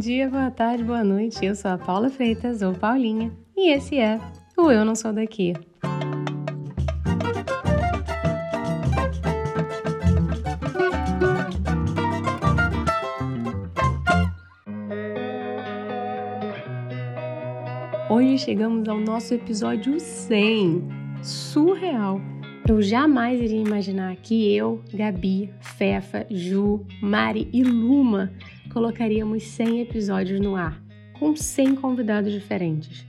dia, boa tarde, boa noite. Eu sou a Paula Freitas, ou Paulinha, e esse é o Eu Não Sou Daqui. Hoje chegamos ao nosso episódio 100. Surreal! Eu jamais iria imaginar que eu, Gabi, Fefa, Ju, Mari e Luma colocaríamos 100 episódios no ar, com 100 convidados diferentes.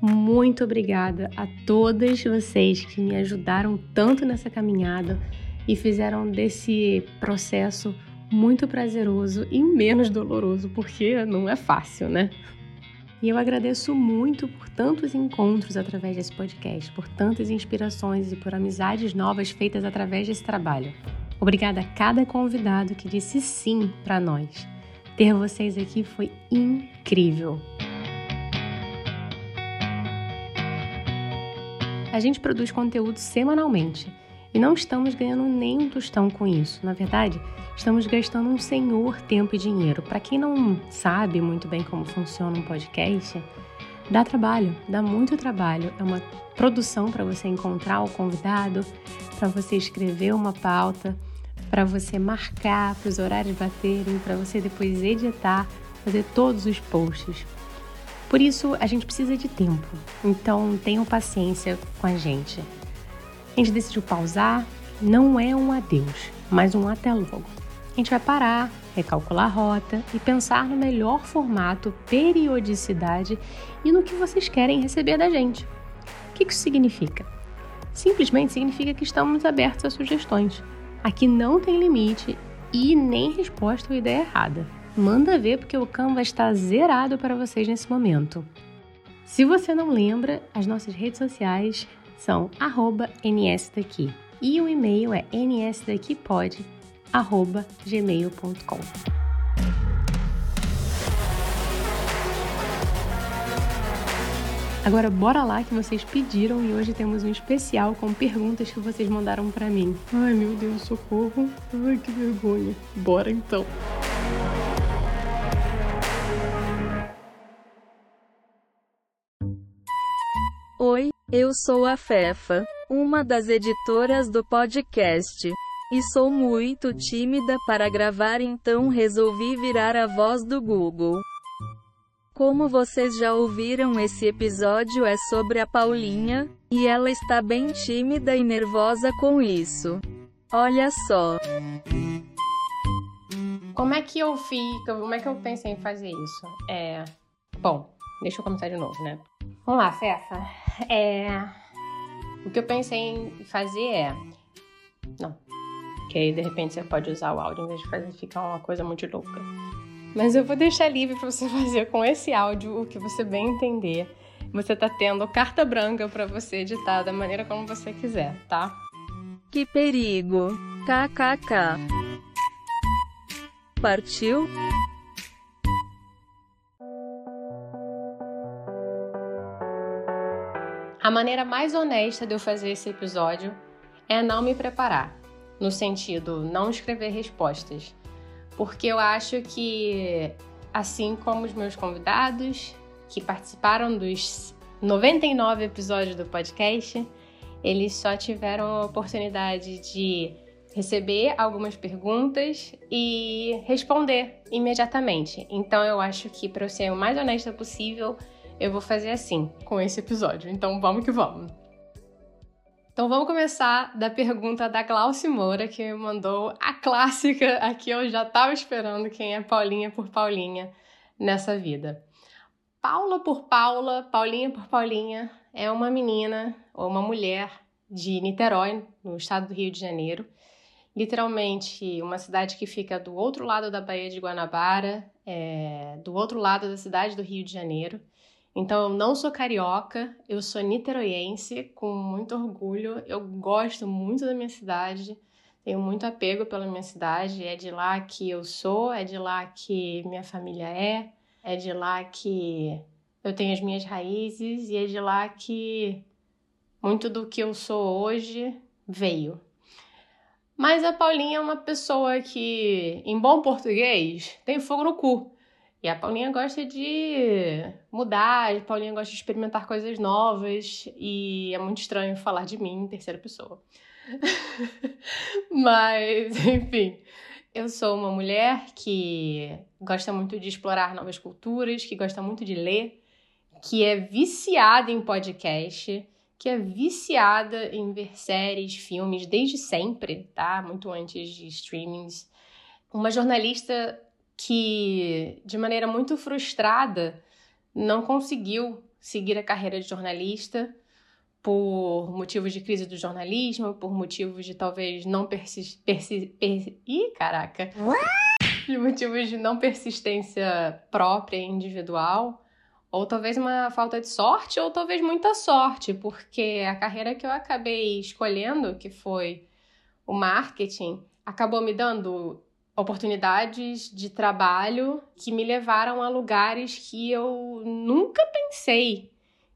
Muito obrigada a todas vocês que me ajudaram tanto nessa caminhada e fizeram desse processo muito prazeroso e menos doloroso, porque não é fácil, né? E eu agradeço muito por tantos encontros através desse podcast, por tantas inspirações e por amizades novas feitas através desse trabalho. Obrigada a cada convidado que disse sim para nós. Ter vocês aqui foi incrível. A gente produz conteúdo semanalmente e não estamos ganhando nem um tostão com isso. Na verdade, estamos gastando um senhor tempo e dinheiro. Para quem não sabe muito bem como funciona um podcast, dá trabalho, dá muito trabalho. É uma produção para você encontrar o convidado, para você escrever uma pauta, para você marcar, para os horários baterem, para você depois editar, fazer todos os posts. Por isso, a gente precisa de tempo. Então, tenham paciência com a gente. A gente decidiu pausar, não é um adeus, mas um até logo. A gente vai parar, recalcular a rota e pensar no melhor formato, periodicidade e no que vocês querem receber da gente. O que isso significa? Simplesmente significa que estamos abertos a sugestões. Aqui não tem limite e nem resposta ou ideia errada. Manda ver porque o Canva está zerado para vocês nesse momento. Se você não lembra, as nossas redes sociais são nsdaqui e o e-mail é nsdaquipod@gmail.com. Agora bora lá que vocês pediram e hoje temos um especial com perguntas que vocês mandaram para mim. Ai meu Deus, socorro. Ai que vergonha. Bora então. Oi, eu sou a Fefa, uma das editoras do podcast. E sou muito tímida para gravar, então resolvi virar a voz do Google. Como vocês já ouviram, esse episódio é sobre a Paulinha, e ela está bem tímida e nervosa com isso. Olha só. Como é que eu fico? Como é que eu pensei em fazer isso? É. Bom, deixa eu começar de novo, né? Vamos lá, Fefa. É. O que eu pensei em fazer é. Não. Que aí de repente você pode usar o áudio em vez de fazer ficar uma coisa muito louca. Mas eu vou deixar livre para você fazer com esse áudio o que você bem entender. Você tá tendo carta branca para você editar da maneira como você quiser, tá? Que perigo! KKK. Partiu? A maneira mais honesta de eu fazer esse episódio é não me preparar, no sentido não escrever respostas, porque eu acho que assim como os meus convidados que participaram dos 99 episódios do podcast, eles só tiveram a oportunidade de receber algumas perguntas e responder imediatamente. Então eu acho que para eu ser o mais honesta possível, eu vou fazer assim com esse episódio. Então vamos que vamos. Então vamos começar da pergunta da Glaucia Moura, que me mandou a clássica aqui eu já estava esperando quem é Paulinha por Paulinha nessa vida. Paula por Paula, Paulinha por Paulinha, é uma menina ou uma mulher de Niterói, no estado do Rio de Janeiro. Literalmente uma cidade que fica do outro lado da Baía de Guanabara, é, do outro lado da cidade do Rio de Janeiro. Então, eu não sou carioca, eu sou niteroiense, com muito orgulho. Eu gosto muito da minha cidade, tenho muito apego pela minha cidade. É de lá que eu sou, é de lá que minha família é, é de lá que eu tenho as minhas raízes e é de lá que muito do que eu sou hoje veio. Mas a Paulinha é uma pessoa que, em bom português, tem fogo no cu. E a Paulinha gosta de mudar, a Paulinha gosta de experimentar coisas novas e é muito estranho falar de mim em terceira pessoa. Mas, enfim, eu sou uma mulher que gosta muito de explorar novas culturas, que gosta muito de ler, que é viciada em podcast, que é viciada em ver séries, filmes desde sempre, tá? Muito antes de streamings. Uma jornalista que, de maneira muito frustrada, não conseguiu seguir a carreira de jornalista por motivos de crise do jornalismo, por motivos de talvez não persistir. Persi per Ih, caraca! De motivos de não persistência própria e individual, ou talvez uma falta de sorte, ou talvez muita sorte, porque a carreira que eu acabei escolhendo, que foi o marketing, acabou me dando oportunidades de trabalho que me levaram a lugares que eu nunca pensei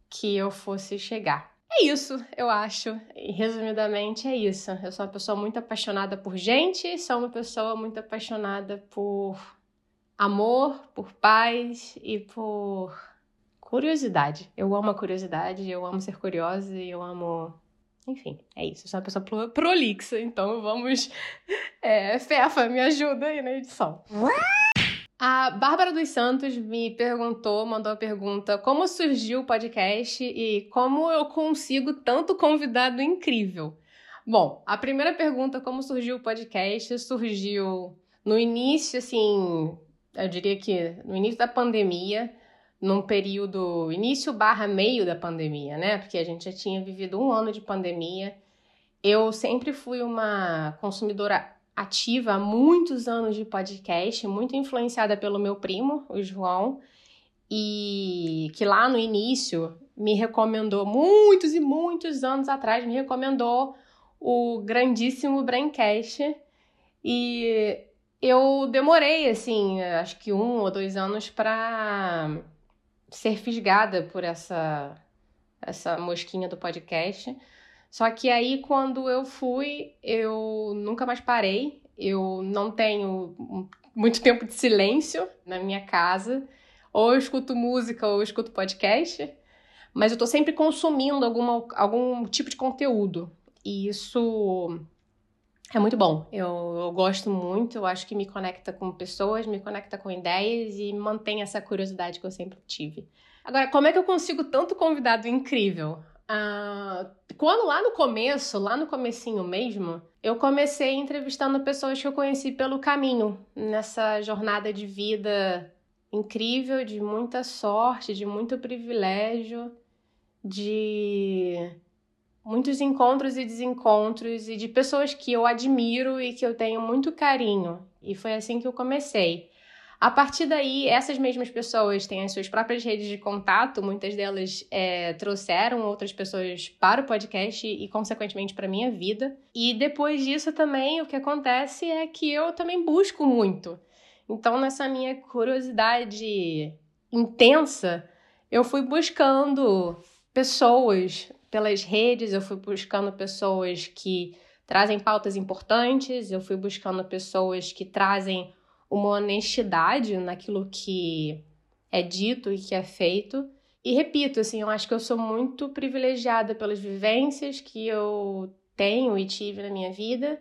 que eu fosse chegar. É isso, eu acho. E, resumidamente, é isso. Eu sou uma pessoa muito apaixonada por gente, sou uma pessoa muito apaixonada por amor, por paz e por curiosidade. Eu amo a curiosidade, eu amo ser curiosa e eu amo. Enfim, é isso. Eu sou uma pessoa prolixa, então vamos. É, Fefa, me ajuda aí na edição. A Bárbara dos Santos me perguntou, mandou a pergunta: como surgiu o podcast e como eu consigo tanto convidado incrível? Bom, a primeira pergunta, como surgiu o podcast, surgiu no início, assim, eu diria que no início da pandemia, num período início barra meio da pandemia, né? Porque a gente já tinha vivido um ano de pandemia. Eu sempre fui uma consumidora ativa há muitos anos de podcast, muito influenciada pelo meu primo, o João, e que lá no início me recomendou, muitos e muitos anos atrás, me recomendou o grandíssimo Braincast. E eu demorei, assim, acho que um ou dois anos para ser fisgada por essa, essa mosquinha do podcast. Só que aí, quando eu fui, eu nunca mais parei. Eu não tenho muito tempo de silêncio na minha casa. Ou eu escuto música ou eu escuto podcast. Mas eu tô sempre consumindo alguma, algum tipo de conteúdo. E isso é muito bom. Eu, eu gosto muito. Eu acho que me conecta com pessoas, me conecta com ideias e mantém essa curiosidade que eu sempre tive. Agora, como é que eu consigo tanto convidado incrível? Ah, quando lá no começo, lá no comecinho mesmo, eu comecei entrevistando pessoas que eu conheci pelo caminho, nessa jornada de vida incrível, de muita sorte, de muito privilégio, de muitos encontros e desencontros e de pessoas que eu admiro e que eu tenho muito carinho. E foi assim que eu comecei. A partir daí, essas mesmas pessoas têm as suas próprias redes de contato, muitas delas é, trouxeram outras pessoas para o podcast e, consequentemente, para a minha vida. E depois disso também, o que acontece é que eu também busco muito. Então, nessa minha curiosidade intensa, eu fui buscando pessoas pelas redes, eu fui buscando pessoas que trazem pautas importantes, eu fui buscando pessoas que trazem uma honestidade naquilo que é dito e que é feito. E repito, assim, eu acho que eu sou muito privilegiada pelas vivências que eu tenho e tive na minha vida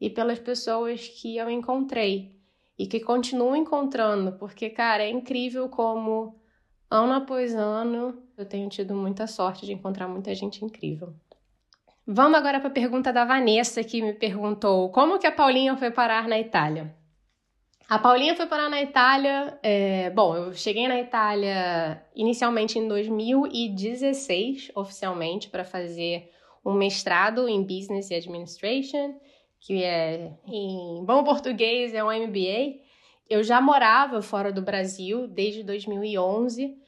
e pelas pessoas que eu encontrei e que continuo encontrando, porque, cara, é incrível como ano após ano eu tenho tido muita sorte de encontrar muita gente incrível. Vamos agora para a pergunta da Vanessa, que me perguntou como que a Paulinha foi parar na Itália. A Paulinha foi parar na Itália. É, bom, eu cheguei na Itália inicialmente em 2016, oficialmente, para fazer um mestrado em Business Administration, que é, em bom português, é um MBA. Eu já morava fora do Brasil desde 2011,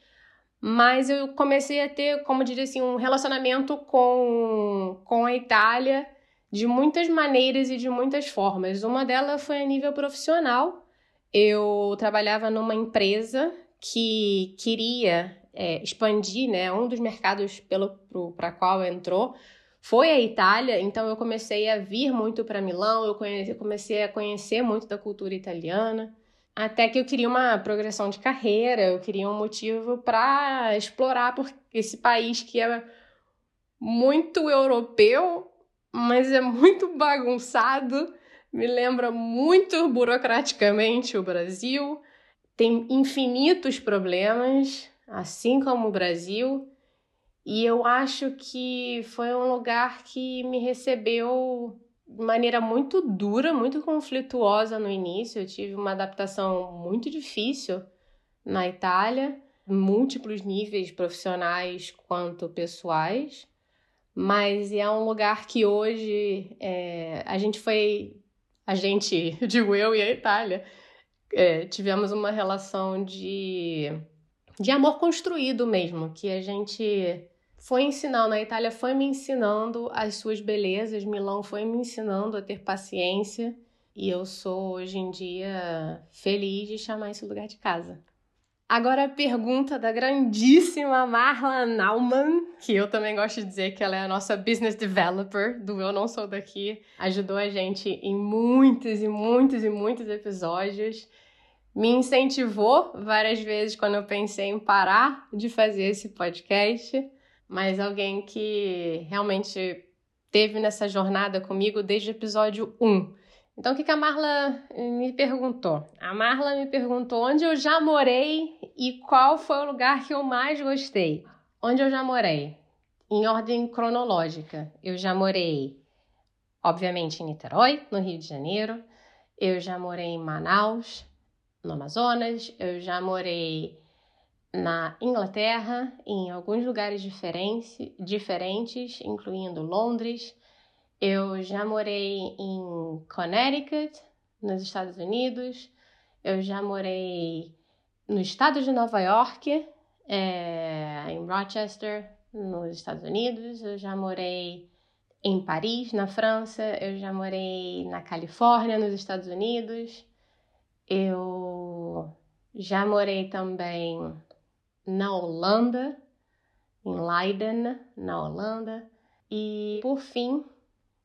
mas eu comecei a ter, como diria assim, um relacionamento com, com a Itália de muitas maneiras e de muitas formas. Uma delas foi a nível profissional, eu trabalhava numa empresa que queria é, expandir, né? Um dos mercados para qual entrou foi a Itália, então eu comecei a vir muito para Milão, eu, conheci, comecei a conhecer muito da cultura italiana. Até que eu queria uma progressão de carreira, eu queria um motivo para explorar esse país que é muito europeu, mas é muito bagunçado, me lembra muito burocraticamente o Brasil, tem infinitos problemas, assim como o Brasil, e eu acho que foi um lugar que me recebeu maneira muito dura, muito conflituosa no início. Eu tive uma adaptação muito difícil na Itália, múltiplos níveis profissionais quanto pessoais, mas é um lugar que hoje é, a gente foi, a gente, digo eu e a Itália, é, tivemos uma relação de, de amor construído mesmo, que a gente foi ensinando, a Itália foi me ensinando as suas belezas, Milão foi me ensinando a ter paciência e eu sou hoje em dia feliz de chamar esse lugar de casa. Agora a pergunta da grandíssima Marla Naumann, que eu também gosto de dizer que ela é a nossa business developer do Eu Não Sou Daqui, ajudou a gente em muitos e muitos e muitos episódios, me incentivou várias vezes quando eu pensei em parar de fazer esse podcast mas alguém que realmente teve nessa jornada comigo desde o episódio 1. Então, o que, a Marla me perguntou? A Marla me perguntou onde eu já morei e qual foi o lugar que eu mais gostei. Onde eu já morei? Em ordem cronológica. Eu já morei, obviamente, em Niterói, no Rio de Janeiro. Eu já morei em Manaus, no Amazonas. Eu já morei na Inglaterra, em alguns lugares diferentes, incluindo Londres. Eu já morei em Connecticut, nos Estados Unidos. Eu já morei no estado de Nova York, é, em Rochester, nos Estados Unidos. Eu já morei em Paris, na França. Eu já morei na Califórnia, nos Estados Unidos. Eu já morei também na Holanda, em Leiden, na Holanda, e por fim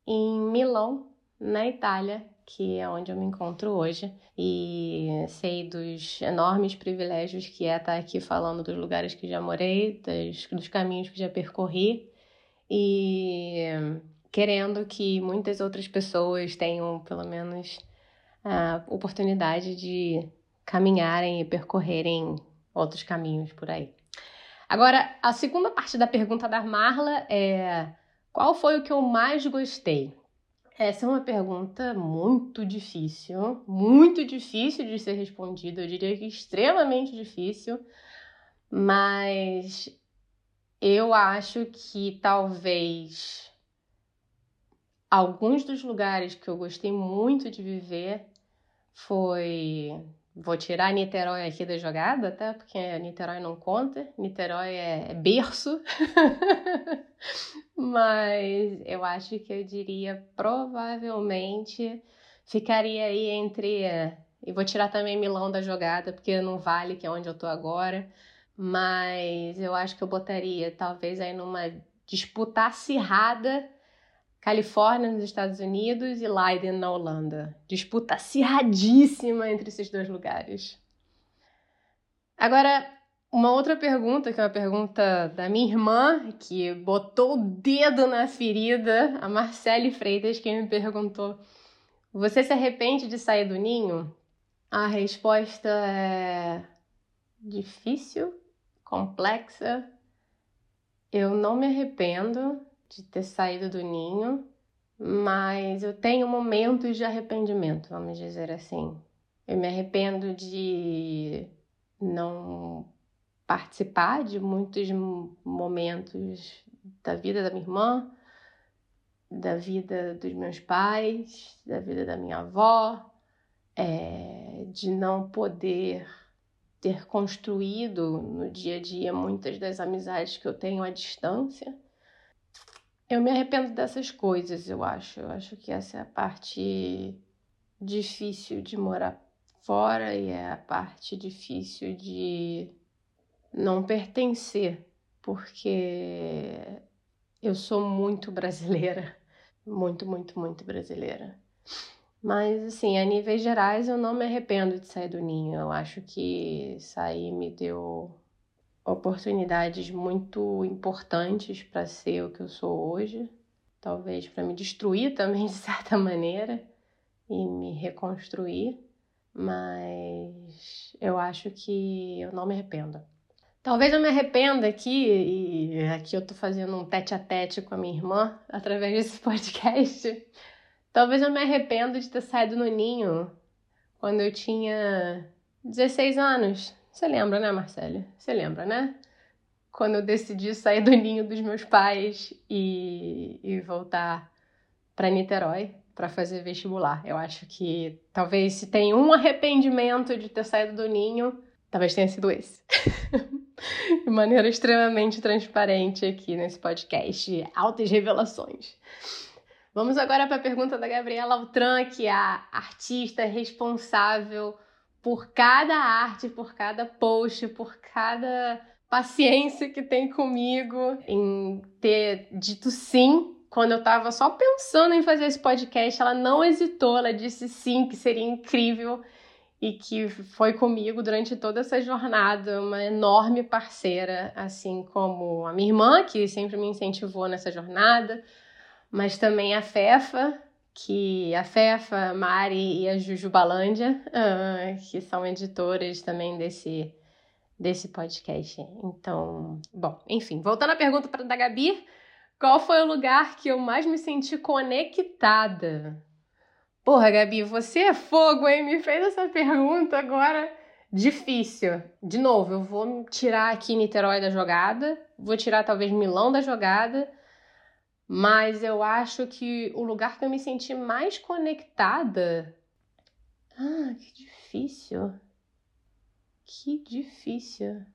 em Milão, na Itália, que é onde eu me encontro hoje, e sei dos enormes privilégios que é estar aqui falando dos lugares que já morei, dos, caminhos que já percorri, e querendo que muitas outras pessoas tenham pelo menos a oportunidade de caminharem e percorrerem outros caminhos por aí. Agora, a segunda parte da pergunta da Marla é: qual foi o que eu mais gostei? Essa é uma pergunta muito difícil, muito difícil de ser respondida, eu diria que extremamente difícil, mas eu acho que talvez alguns dos lugares que eu gostei muito de viver foi Vou tirar Niterói aqui da jogada, tá? Porque Niterói não conta. Niterói é, é berço. Mas eu acho que eu diria provavelmente ficaria aí entre. E vou tirar também Milão da jogada, porque não vale, que é onde eu tô agora. Mas eu acho que eu botaria talvez aí numa disputa acirrada Califórnia nos Estados Unidos e Leiden na Holanda. Disputa acirradíssima entre esses dois lugares. Agora, uma outra pergunta, que é uma pergunta da minha irmã, que botou o dedo na ferida, a Marcele Freitas, que me perguntou: Você se arrepende de sair do ninho? A resposta é difícil, complexa. Eu não me arrependo de ter saído do ninho, mas eu tenho momentos de arrependimento, vamos dizer assim. Eu me arrependo de não participar de muitos momentos da vida da minha irmã, da vida dos meus pais, da vida da minha avó, é, de não poder ter construído no dia a dia muitas das amizades que eu tenho à distância. Eu me arrependo dessas coisas, eu acho. Eu acho que essa é a parte difícil de morar fora e é a parte difícil de não pertencer, porque eu sou muito brasileira, muito, muito, muito brasileira. Mas, assim, a níveis gerais, eu não me arrependo de sair do ninho. Eu acho que sair me deu oportunidades muito importantes para ser o que eu sou hoje. Talvez para me destruir também, de certa maneira, e me reconstruir. Mas eu acho que eu não me arrependo. Talvez eu me arrependa aqui, e aqui eu tô fazendo um tete a tete com a minha irmã através desse podcast. Talvez eu me arrependa de ter saído no ninho quando eu tinha 16 anos. Você lembra, né, Marcelo? Você lembra, né? Quando eu decidi sair do ninho dos meus pais e, e voltar para Niterói para fazer vestibular. Eu acho que talvez se tem um arrependimento de ter saído do ninho, talvez tenha sido esse. de maneira extremamente transparente aqui nesse podcast. Altas revelações. Vamos agora para a pergunta da Gabriela Altran, que é a artista responsável por cada arte, por cada post, por cada paciência que tem comigo em ter dito sim quando eu estava só pensando em fazer esse podcast. Ela não hesitou, ela disse sim, que seria incrível e que foi comigo durante toda essa jornada, uma enorme parceira, assim como a minha irmã, que sempre me incentivou nessa jornada, mas também a Fefa, que a Fefa, a Mari e a Juju Balândia, uh, que são editoras também desse, desse podcast. Então, bom, enfim, voltando à pergunta para da Gabi, qual foi o lugar que eu mais me senti conectada? Porra, Gabi, você é fogo, hein? Me fez essa pergunta agora difícil. De novo, eu vou tirar aqui Niterói da jogada, vou tirar talvez Milão da jogada, mas eu acho que o lugar que eu me senti mais conectada. Ah, que difícil. Que difícil.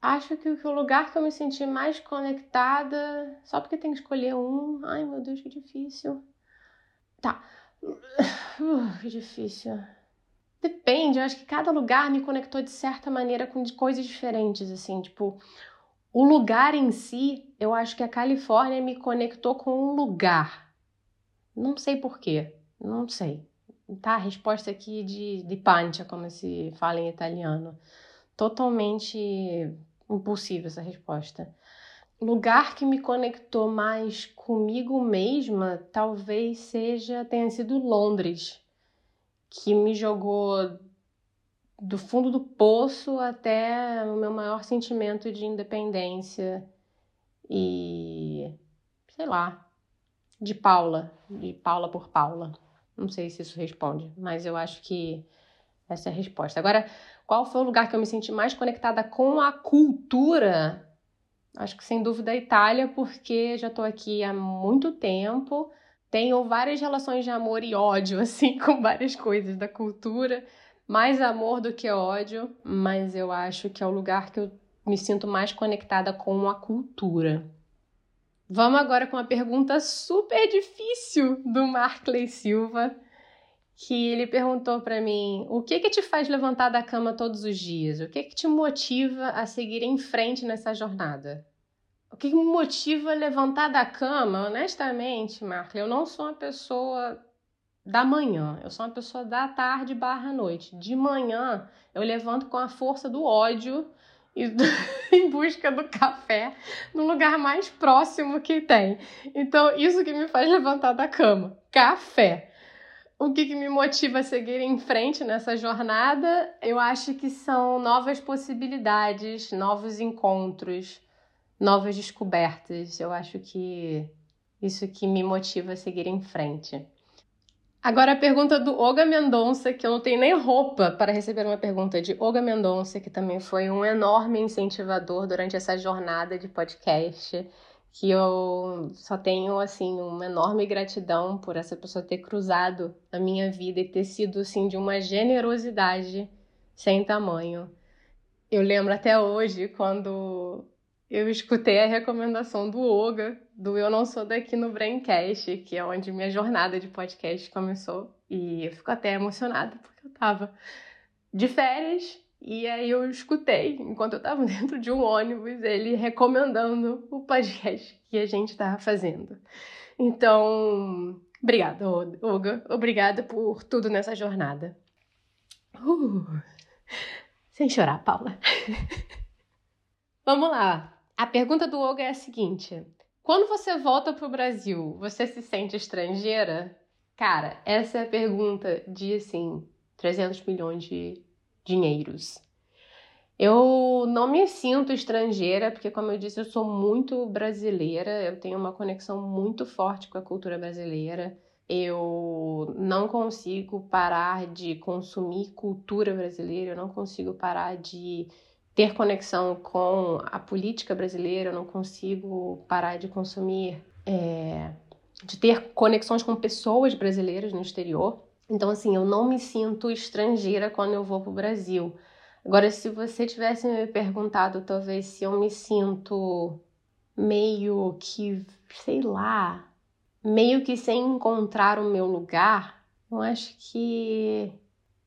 Acho que o lugar que eu me senti mais conectada. Só porque tem que escolher um. Ai, meu Deus, que difícil. Tá. Uh, que difícil. Depende, eu acho que cada lugar me conectou de certa maneira com coisas diferentes, assim, tipo, o lugar em si, eu acho que a Califórnia me conectou com um lugar. Não sei porquê, não sei. Tá, a resposta aqui de, de pancia, como se fala em italiano. Totalmente impossível essa resposta lugar que me conectou mais comigo mesma talvez seja tenha sido Londres, que me jogou do fundo do poço até o meu maior sentimento de independência e sei lá, de Paula, de Paula por Paula. Não sei se isso responde, mas eu acho que essa é a resposta. Agora, qual foi o lugar que eu me senti mais conectada com a cultura? Acho que sem dúvida a Itália, porque já estou aqui há muito tempo, tenho várias relações de amor e ódio, assim, com várias coisas da cultura, mais amor do que ódio, mas eu acho que é o lugar que eu me sinto mais conectada com a cultura. Vamos agora com uma pergunta super difícil do Markley Silva, que ele perguntou para mim: o que que te faz levantar da cama todos os dias? O que que te motiva a seguir em frente nessa jornada? O que me motiva a levantar da cama, honestamente, Marca, eu não sou uma pessoa da manhã, eu sou uma pessoa da tarde barra noite. De manhã eu levanto com a força do ódio e do, em busca do café no lugar mais próximo que tem. Então, isso que me faz levantar da cama, café. O que, que, me motiva a seguir em frente nessa jornada? Eu acho que são novas possibilidades, novos encontros, novas descobertas. Eu acho que isso que me motiva a seguir em frente. Agora a pergunta do Olga Mendonça, que eu não tenho nem roupa para receber uma pergunta de Olga Mendonça, que também foi um enorme incentivador durante essa jornada de podcast que eu só tenho assim uma enorme gratidão por essa pessoa ter cruzado a minha vida e ter sido assim de uma generosidade sem tamanho. Eu lembro até hoje quando eu escutei a recomendação do Oga, do Eu Não Sou Daqui no Braincast, que é onde minha jornada de podcast começou. E eu fico até emocionada porque eu tava de férias E aí eu escutei, enquanto eu estava dentro de um ônibus, ele recomendando o podcast que a gente estava fazendo. Então, obrigada, Olga. Obrigada por tudo nessa jornada. Uh, sem chorar, Paula. Vamos lá. A pergunta do Olga é a seguinte: quando você volta para o Brasil, você se sente estrangeira? Cara, essa é a pergunta de assim 300 milhões de dinheiros. Eu não me sinto estrangeira, porque, como eu disse, eu sou muito brasileira, eu tenho uma conexão muito forte com a cultura brasileira. Eu não consigo parar de consumir cultura brasileira, eu não consigo parar de ter conexão com a política brasileira, eu não consigo parar de consumir, é, de ter conexões com pessoas brasileiras no exterior. Então, assim, eu não me sinto estrangeira quando eu vou para o Brasil. Agora, se você tivesse me perguntado, talvez, se eu me sinto meio que, sei lá, meio que sem encontrar o meu lugar, eu acho que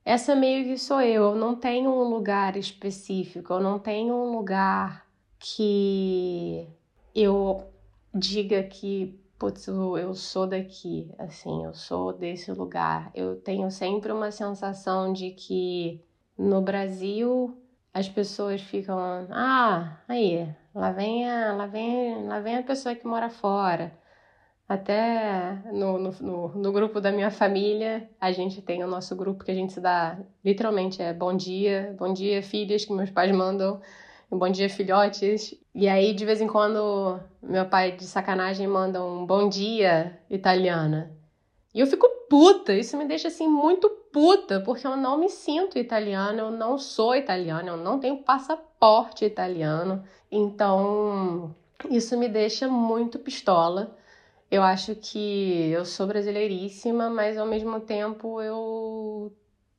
essa meio que sou eu. Eu não tenho um lugar específico, eu não tenho um lugar que eu diga que putz, eu sou daqui, assim, eu sou desse lugar. Eu tenho sempre uma sensação de que no Brasil as pessoas ficam, ah, aí, lá vem a, lá vem, lá vem a pessoa que mora fora. Até no, no, no, no, grupo da minha família, a gente tem o nosso grupo que a gente se dá, literalmente, é bom dia, bom dia, filhas, que meus pais mandam bom dia, filhotes. E aí, de vez em quando, meu pai, de sacanagem, manda um bom dia italiana. E eu fico puta, isso me deixa assim muito puta, porque eu não me sinto italiana, eu não sou italiana, eu não tenho passaporte italiano. Então, isso me deixa muito pistola. Eu acho que eu sou brasileiríssima, mas ao mesmo tempo eu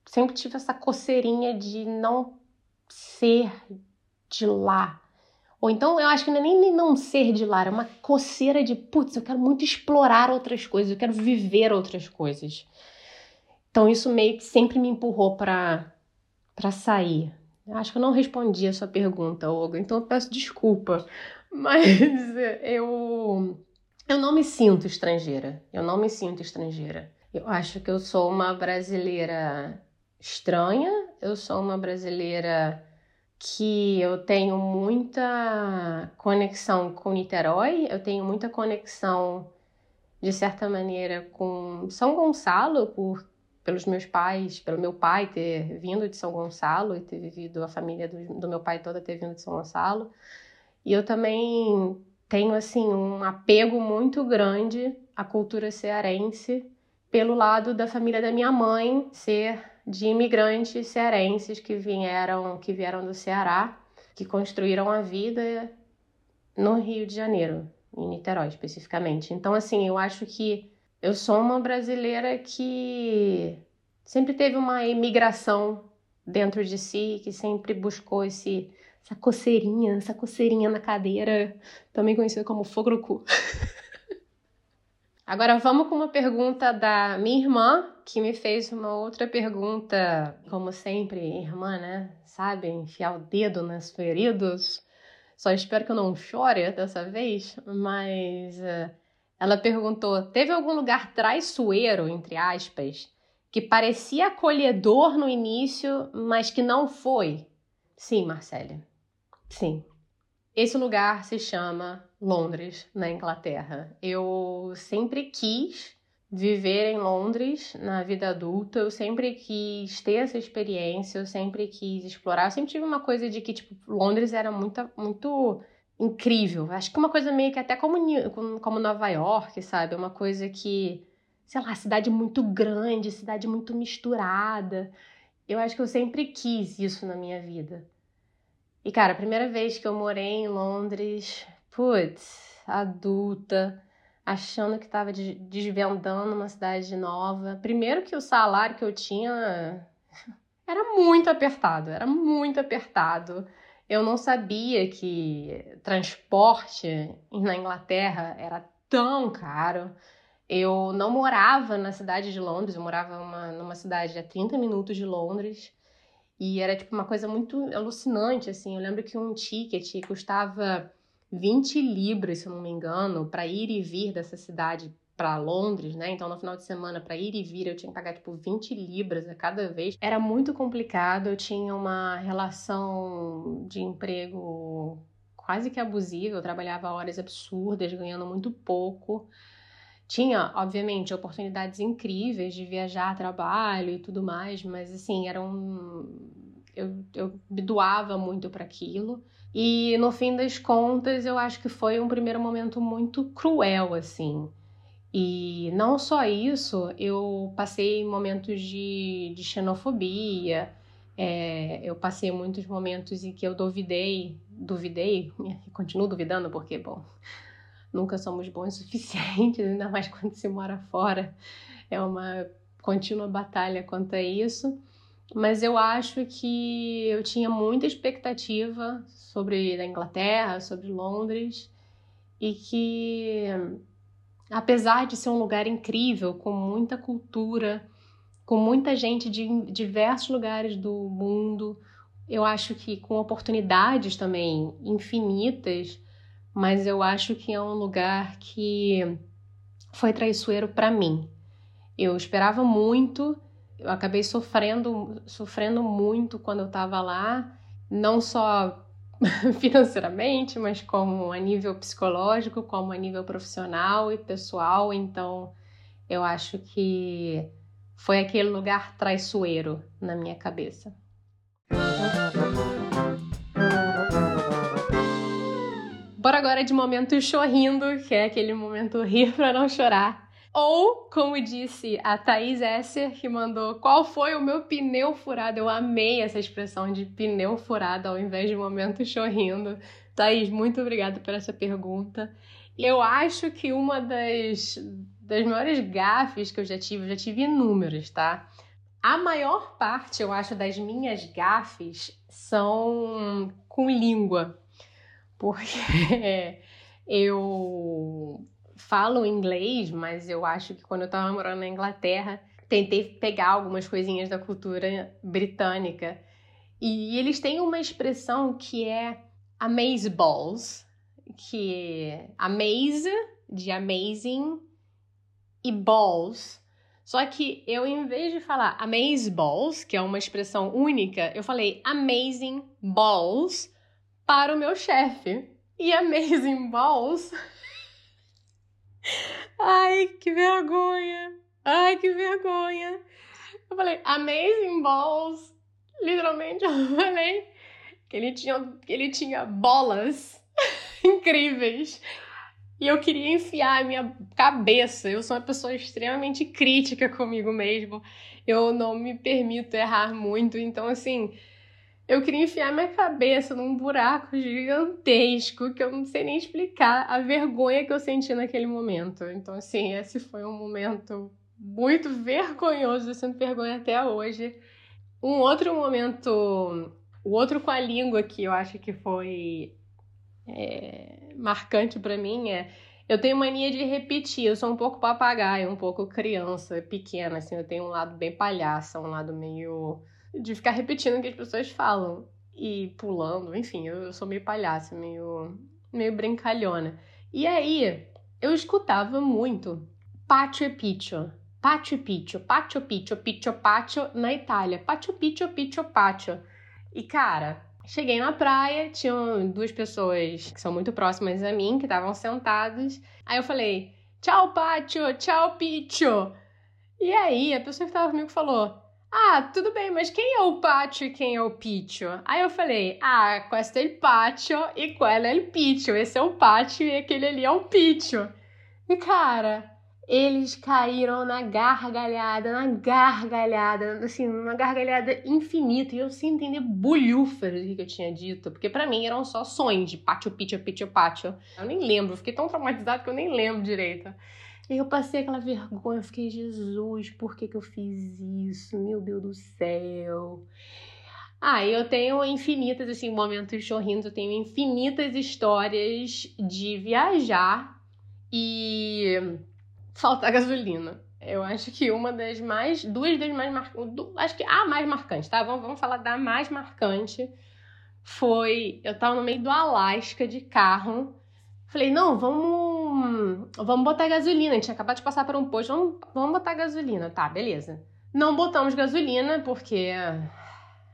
sempre tive essa coceirinha de não ser de lá. Ou então eu acho que não é nem não ser de lá, é uma coceira de putz, eu quero muito explorar outras coisas, eu quero viver outras coisas. Então isso meio que sempre me empurrou para para sair. Eu acho que eu não respondi a sua pergunta, Olga, então eu peço desculpa, mas eu eu não me sinto estrangeira. Eu não me sinto estrangeira. Eu acho que eu sou uma brasileira estranha, eu sou uma brasileira que eu tenho muita conexão com Niterói, eu tenho muita conexão, de certa maneira, com São Gonçalo, por, pelos meus pais, pelo meu pai ter vindo de São Gonçalo e ter vivido, a família do, do meu pai toda ter vindo de São Gonçalo. E eu também tenho, assim, um apego muito grande à cultura cearense, pelo lado da família da minha mãe ser de imigrantes cearenses que vieram, que vieram do Ceará, que construíram a vida no Rio de Janeiro, em Niterói especificamente. Então, assim, eu acho que eu sou uma brasileira que sempre teve uma imigração dentro de si, que sempre buscou esse, essa coceirinha, essa coceirinha na cadeira, também conhecida como fogo no cu. Agora vamos com uma pergunta da minha irmã, que me fez uma outra pergunta, como sempre, irmã, né? Sabe, enfiar o dedo nas feridas. Só espero que eu não chore dessa vez, mas uh, ela perguntou: teve algum lugar traiçoeiro, entre aspas, que parecia acolhedor no início, mas que não foi? Sim, Marcele. Sim. Esse lugar se chama Londres, na Inglaterra. Eu sempre quis viver em Londres na vida adulta, eu sempre quis ter essa experiência, eu sempre quis explorar. Eu sempre tive uma coisa de que, tipo, Londres era muito, muito incrível. Acho que uma coisa meio que até como, como Nova York, sabe? Uma coisa que, sei lá, cidade muito grande, cidade muito misturada. Eu acho que eu sempre quis isso na minha vida. E, cara, a primeira vez que eu morei em Londres, putz, adulta, achando que estava desvendando uma cidade nova. Primeiro que o salário que eu tinha era muito apertado, era muito apertado. Eu não sabia que transporte na Inglaterra era tão caro. Eu não morava na cidade de Londres, eu morava uma, numa cidade a 30 minutos de Londres. E era tipo uma coisa muito alucinante, assim. Eu lembro que um ticket custava 20 libras, se eu não me engano, para ir e vir dessa cidade para Londres, né? Então, no final de semana, para ir e vir, eu tinha que pagar tipo 20 libras a cada vez. Era muito complicado, eu tinha uma relação de emprego quase que abusiva, eu trabalhava horas absurdas, ganhando muito pouco. Tinha, obviamente, oportunidades incríveis de viajar trabalho e tudo mais, mas assim, era um. Eu, eu me doava muito para aquilo. E no fim das contas, eu acho que foi um primeiro momento muito cruel, assim. E não só isso, eu passei momentos de, de xenofobia, é, eu passei muitos momentos em que eu duvidei, duvidei, e continuo duvidando, porque, bom, nunca somos bons o suficiente, ainda mais quando se mora fora. É uma contínua batalha quanto a isso. Mas eu acho que eu tinha muita expectativa sobre a Inglaterra, sobre Londres, e que apesar de ser um lugar incrível, com muita cultura, com muita gente de diversos lugares do mundo, eu acho que com oportunidades também infinitas, mas eu acho que é um lugar que foi traiçoeiro para mim. Eu esperava muito, eu acabei sofrendo, sofrendo muito quando eu estava lá, não só financeiramente, mas como a nível psicológico, como a nível profissional e pessoal. Então, eu acho que foi aquele lugar traiçoeiro na minha cabeça. Bora agora de momento chorrindo, que é aquele momento rir para não chorar. Ou, como disse a Thaís Esser, que mandou qual foi o meu pneu furado. Eu amei essa expressão de pneu furado ao invés de momento chorrindo. Thaís, muito obrigada por essa pergunta. Eu acho que uma das, das maiores gafes que eu já tive, eu já tive inúmeras, tá? A maior parte, eu acho, das minhas gafes são com língua. Porque eu falo inglês, mas eu acho que quando eu estava morando na Inglaterra, tentei pegar algumas coisinhas da cultura britânica. E eles têm uma expressão que é amazeballs, que é amaze, de amazing, e balls. Só que eu, em vez de falar amazeballs, que é uma expressão única, eu falei amazing balls para o meu chefe. E amazing balls Ai, que vergonha! Ai, que vergonha! Eu falei, Amazing Balls. Literalmente, eu falei que ele tinha, que ele tinha bolas incríveis. E eu queria enfiar a minha cabeça. Eu sou uma pessoa extremamente crítica comigo mesmo. Eu não me permito errar muito. Então, assim, eu queria enfiar minha cabeça num buraco gigantesco que eu não sei nem explicar a vergonha que eu senti naquele momento. Então, assim, esse foi um momento muito vergonhoso, eu sinto vergonha até hoje. Um outro momento, o outro com a língua que eu acho que foi é, marcante para mim é eu tenho mania de repetir, eu sou um pouco papagaio, um pouco criança, pequena, assim, eu tenho um lado bem palhaça, um lado meio de ficar repetindo o que as pessoas falam e pulando, enfim, eu, eu sou meio palhaça, meio, meio brincalhona. E aí, eu escutava muito Pacho e Piccio. Pacho e Piccio, Pacho Piccio, Piccio Pacho na Itália. Pacho Piccio, Piccio Pacho. E cara, cheguei na praia, tinham duas pessoas que são muito próximas a mim, que estavam sentadas. Aí eu falei, tchau Pacho, tchau Piccio. E aí, a pessoa que estava comigo falou, ah, tudo bem, mas quem é o Pátio e quem é o Piccio? Aí eu falei, ah, questo é il Pátio e quello é il Piccio. Esse é o Pátio e aquele ali é o Piccio. E cara, eles caíram na gargalhada, na gargalhada, assim, uma gargalhada infinita. E eu sem entender bolhufas do que eu tinha dito, porque para mim eram só sonhos de pátio, pítio, pítio, pátio. Eu nem lembro, fiquei tão traumatizado que eu nem lembro direito. E eu passei aquela vergonha, eu fiquei, Jesus, por que, que eu fiz isso? Meu Deus do céu. Ah, eu tenho infinitas, assim, momentos chorrindo, eu tenho infinitas histórias de viajar e faltar gasolina. Eu acho que uma das mais. Duas das mais marcantes. Acho que a mais marcante, tá? Vamos, vamos falar da mais marcante. Foi. Eu tava no meio do Alasca de carro. Falei, não, vamos. Vamos botar gasolina. A gente acabado de passar por um posto. Vamos, vamos botar gasolina. Tá, beleza. Não botamos gasolina porque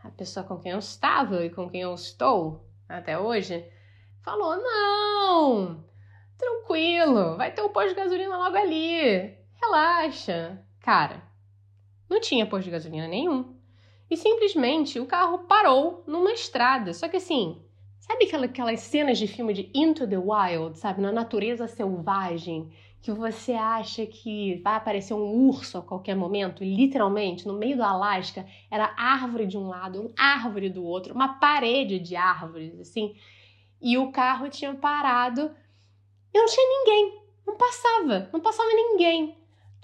a pessoa com quem eu estava e com quem eu estou até hoje falou: não, tranquilo, vai ter um posto de gasolina logo ali relaxa. Cara, não tinha posto de gasolina nenhum. E simplesmente o carro parou numa estrada. Só que assim, sabe aquela, aquelas cenas de filme de Into the Wild, sabe? Na natureza selvagem, que você acha que vai aparecer um urso a qualquer momento, literalmente, no meio do Alasca, era árvore de um lado, árvore do outro, uma parede de árvores, assim. E o carro tinha parado e não tinha ninguém. Não passava, não passava ninguém.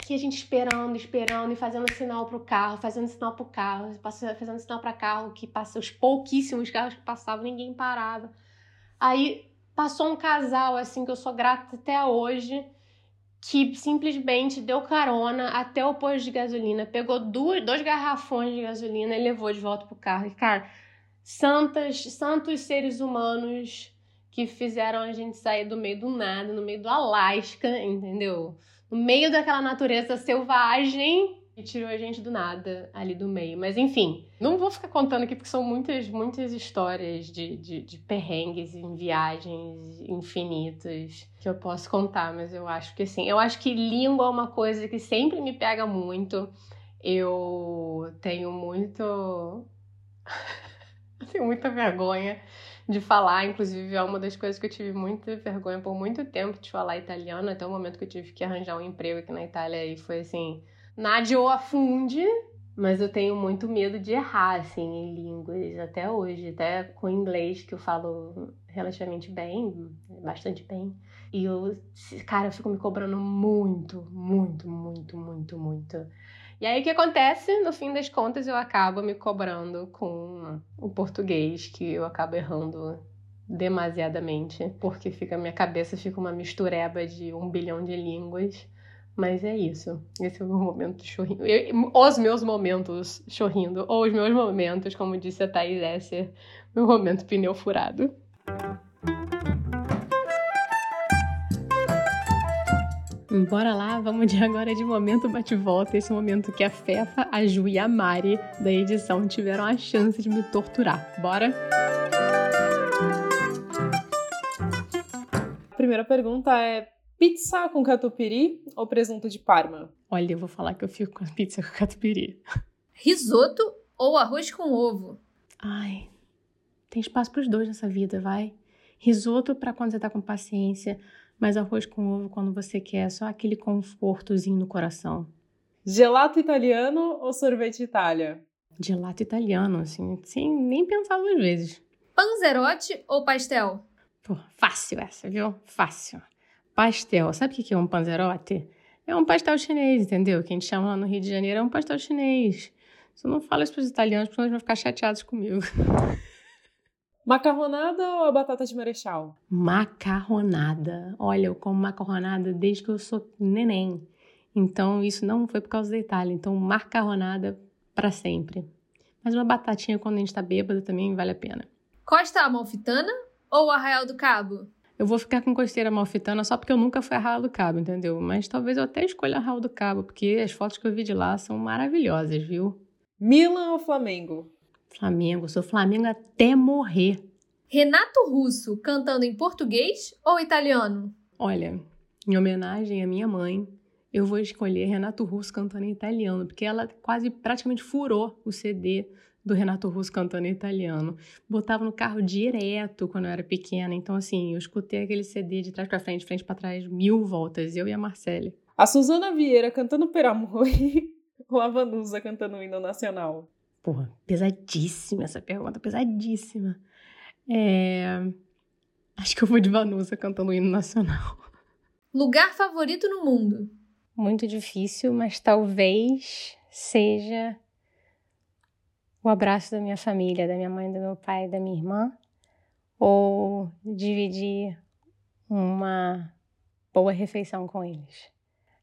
E a gente esperando, esperando e fazendo sinal pro carro, fazendo sinal pro carro, fazendo sinal para carro que passa os pouquíssimos carros que passavam, ninguém parava. Aí passou um casal assim que eu sou grata até hoje, que simplesmente deu carona até o posto de gasolina, pegou duas, dois garrafões de gasolina e levou de volta pro carro. E cara, santas, santos seres humanos que fizeram a gente sair do meio do nada, no meio do Alasca, entendeu? No meio daquela natureza selvagem e tirou a gente do nada ali do meio. Mas enfim, não vou ficar contando aqui porque são muitas, muitas histórias de, de, de perrengues em viagens infinitas que eu posso contar, mas eu acho que assim, eu acho que língua é uma coisa que sempre me pega muito. Eu tenho muito. tenho muita vergonha de falar. Inclusive, é uma das coisas que eu tive muita vergonha por muito tempo de falar italiano, até o momento que eu tive que arranjar um emprego aqui na Itália e foi assim, nade ou afunde. Mas eu tenho muito medo de errar, assim, em línguas, até hoje. Até com inglês, que eu falo relativamente bem, bastante bem. E eu, cara, eu fico me cobrando muito, muito, muito, muito, muito e aí o que acontece? No fim das contas, eu acabo me cobrando com o português, que eu acabo errando demasiadamente, porque fica minha cabeça fica uma mistureba de um bilhão de línguas. Mas é isso. Esse é o meu momento chorrindo. os meus momentos chorrindo. Ou os meus momentos, como disse a Thaís Esser, meu momento pneu furado. Bora lá, vamos de agora de momento bate-volta, esse momento que a Fefa, a Ju e a Mari da edição tiveram a chance de me torturar. Bora? A primeira pergunta é: pizza com catupiry ou presunto de Parma? Olha, eu vou falar que eu fico com a pizza com catupiry. Risoto ou arroz com ovo? Ai, tem espaço para os dois nessa vida, vai. Risoto para quando você tá com paciência mas arroz com ovo quando você quer só aquele confortozinho no coração. Gelato italiano ou sorvete Itália? Gelato italiano, assim, sem nem pensar duas vezes. Panzerote ou pastel? Pô, fácil essa, viu? Fácil. Pastel. Sabe o que é um panzerote? É um pastel chinês, entendeu? Que a gente chama lá no Rio de Janeiro é um pastel chinês. Se eu não falo isso para os italianos, porque eles vão ficar chateados comigo. Macarronada ou batata de marechal? Macarronada. Olha, eu como macarronada desde que eu sou neném. Então isso não foi por causa da Itália. Então macarronada para sempre. Mas uma batatinha quando a gente tá bêbado também vale a pena. Costa Amalfitana ou Arraial do Cabo? Eu vou ficar com Costeira Amalfitana só porque eu nunca fui a Arraial do Cabo, entendeu? Mas talvez eu até escolha Arraial do Cabo, porque as fotos que eu vi de lá são maravilhosas, viu? Milan ou Flamengo? Flamengo, sou Flamengo até morrer. Renato Russo cantando em português ou italiano? Olha, em homenagem à minha mãe, eu vou escolher Renato Russo cantando em italiano, porque ela quase praticamente furou o CD do Renato Russo cantando em italiano. Botava no carro direto quando eu era pequena. Então, assim, eu escutei aquele CD de trás para frente, frente para trás, mil voltas, eu e a Marcele. A Suzana Vieira cantando Per Amore ou a Vanusa cantando o hino nacional? Porra, pesadíssima essa pergunta, pesadíssima. É... Acho que eu vou de Vanusa cantando o hino nacional. Lugar favorito no mundo? Muito difícil, mas talvez seja o abraço da minha família, da minha mãe, do meu pai, da minha irmã, ou dividir uma boa refeição com eles.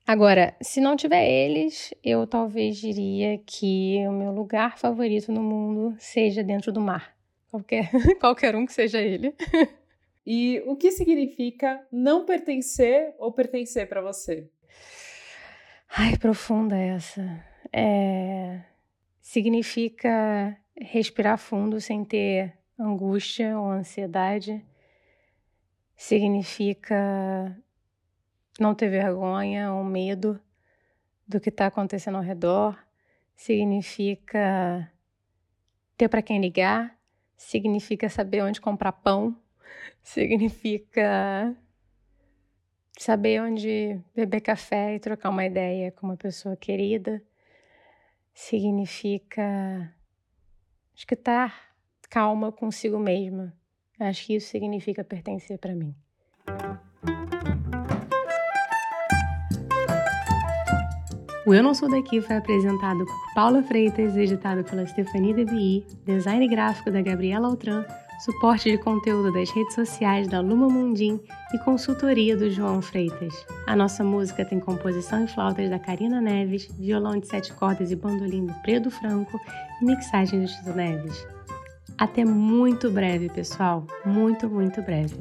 Agora, se não tiver eles, eu talvez diria que o meu lugar favorito no mundo seja dentro do mar. Qualquer, qualquer um que seja ele. E o que significa não pertencer ou pertencer para você? Ai, profunda essa. É... Significa respirar fundo sem ter angústia ou ansiedade. Significa não ter vergonha ou medo do que está acontecendo ao redor. Significa ter para quem ligar. Significa saber onde comprar pão. Significa saber onde beber café e trocar uma ideia com uma pessoa querida. Significa acho que estar tá calma consigo mesma. Acho que isso significa pertencer para mim. O Eu Não Sou Daqui foi apresentado por Paula Freitas, editado pela Stephanie Devi, design gráfico da Gabriela Altran, suporte de conteúdo das redes sociais da Luma Mundim e consultoria do João Freitas. A nossa música tem composição e flautas da Karina Neves, violão de sete cordas e bandolim do Predo Franco e mixagem do Tito Neves. Até muito breve, pessoal. Muito, muito breve.